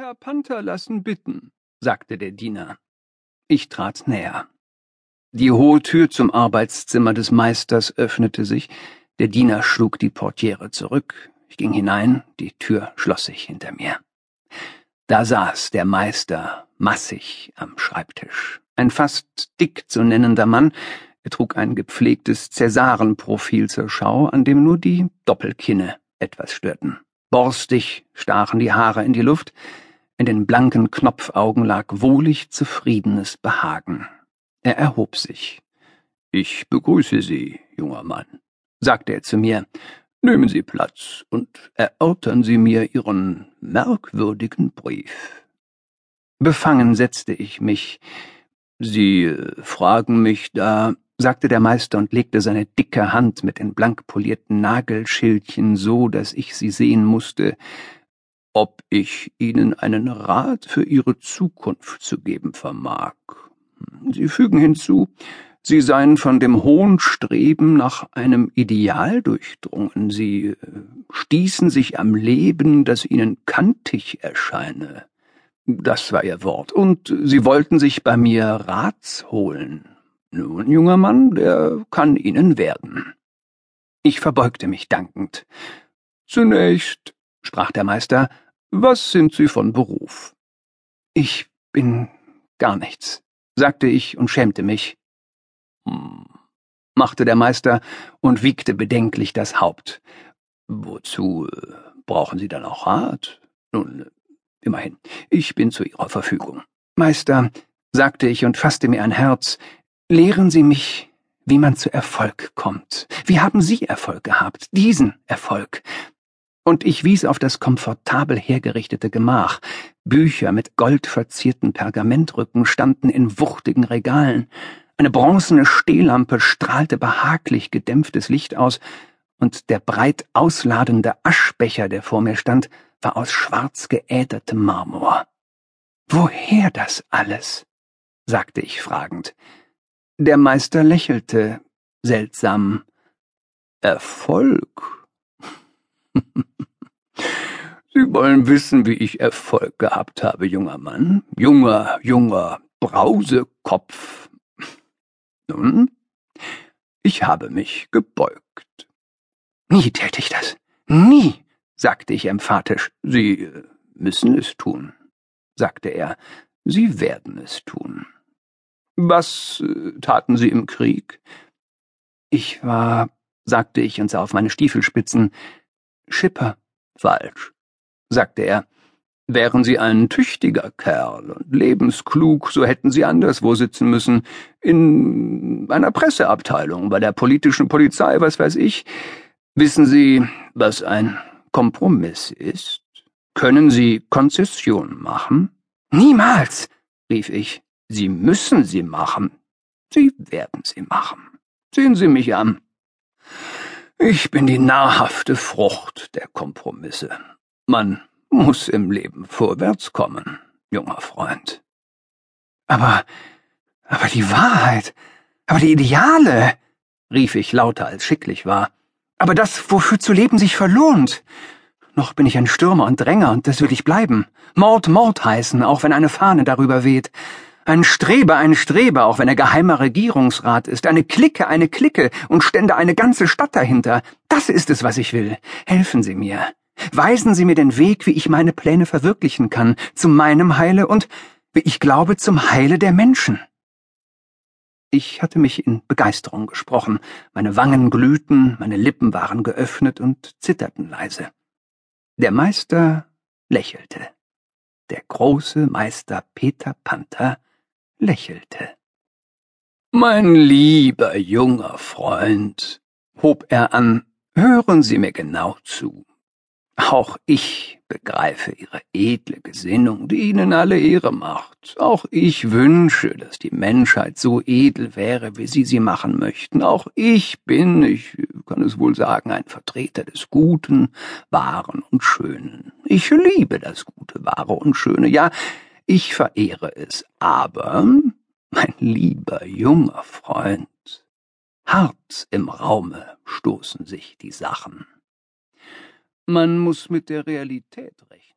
Herr Panther lassen bitten, sagte der Diener. Ich trat näher. Die hohe Tür zum Arbeitszimmer des Meisters öffnete sich, der Diener schlug die Portiere zurück, ich ging hinein, die Tür schloss sich hinter mir. Da saß der Meister massig am Schreibtisch, ein fast dick zu nennender Mann, er trug ein gepflegtes Cäsarenprofil zur Schau, an dem nur die Doppelkinne etwas störten. Borstig stachen die Haare in die Luft, in den blanken Knopfaugen lag wohlig zufriedenes Behagen. Er erhob sich. Ich begrüße Sie, junger Mann, sagte er zu mir. Nehmen Sie Platz und erörtern Sie mir Ihren merkwürdigen Brief. Befangen setzte ich mich. Sie äh, fragen mich da, sagte der Meister und legte seine dicke Hand mit den blank polierten Nagelschildchen so, dass ich sie sehen musste, ob ich Ihnen einen Rat für Ihre Zukunft zu geben vermag. Sie fügen hinzu, Sie seien von dem hohen Streben nach einem Ideal durchdrungen, Sie äh, stießen sich am Leben, das Ihnen kantig erscheine. Das war Ihr Wort, und Sie wollten sich bei mir Rats holen. Nun, junger Mann, der kann Ihnen werden. Ich verbeugte mich dankend. Zunächst, sprach der Meister, was sind Sie von Beruf? Ich bin gar nichts, sagte ich und schämte mich. Hm, machte der Meister und wiegte bedenklich das Haupt. Wozu äh, brauchen Sie dann auch Rat? Nun, äh, immerhin, ich bin zu Ihrer Verfügung. Meister, sagte ich und fasste mir ein Herz, lehren Sie mich, wie man zu Erfolg kommt. Wie haben Sie Erfolg gehabt? Diesen Erfolg und ich wies auf das komfortabel hergerichtete Gemach. Bücher mit goldverzierten Pergamentrücken standen in wuchtigen Regalen. Eine bronzene Stehlampe strahlte behaglich gedämpftes Licht aus, und der breit ausladende Aschbecher, der vor mir stand, war aus schwarz geädertem Marmor. Woher das alles? sagte ich fragend. Der Meister lächelte seltsam. Erfolg Sie wollen wissen, wie ich Erfolg gehabt habe, junger Mann, junger, junger Brausekopf. Nun, ich habe mich gebeugt. Nie täte ich das. Nie, sagte ich emphatisch. Sie äh, müssen es tun, sagte er. Sie werden es tun. Was äh, taten Sie im Krieg? Ich war, sagte ich und sah auf meine Stiefelspitzen, Schipper. Falsch, sagte er. Wären Sie ein tüchtiger Kerl und lebensklug, so hätten Sie anderswo sitzen müssen. In einer Presseabteilung, bei der politischen Polizei, was weiß ich. Wissen Sie, was ein Kompromiss ist? Können Sie Konzession machen? Niemals, rief ich. Sie müssen sie machen. Sie werden sie machen. Sehen Sie mich an. Ich bin die nahrhafte Frucht der Kompromisse. Man muss im Leben vorwärts kommen, junger Freund. Aber, aber die Wahrheit, aber die Ideale, rief ich lauter als schicklich war. Aber das, wofür zu leben sich verlohnt. Noch bin ich ein Stürmer und Dränger, und das will ich bleiben. Mord Mord heißen, auch wenn eine Fahne darüber weht. Ein Streber, ein Streber, auch wenn er geheimer Regierungsrat ist. Eine Clique, eine Clique und stände eine ganze Stadt dahinter. Das ist es, was ich will. Helfen Sie mir. Weisen Sie mir den Weg, wie ich meine Pläne verwirklichen kann, zu meinem Heile und, wie ich glaube, zum Heile der Menschen. Ich hatte mich in Begeisterung gesprochen, meine Wangen glühten, meine Lippen waren geöffnet und zitterten leise. Der Meister lächelte. Der große Meister Peter Panther lächelte. Mein lieber junger Freund, hob er an, hören Sie mir genau zu. Auch ich begreife Ihre edle Gesinnung, die Ihnen alle Ehre macht. Auch ich wünsche, dass die Menschheit so edel wäre, wie Sie sie machen möchten. Auch ich bin, ich kann es wohl sagen, ein Vertreter des Guten, Wahren und Schönen. Ich liebe das Gute, Wahre und Schöne. Ja, ich verehre es. Aber mein lieber junger Freund, hart im Raume stoßen sich die Sachen. Man muss mit der Realität rechnen.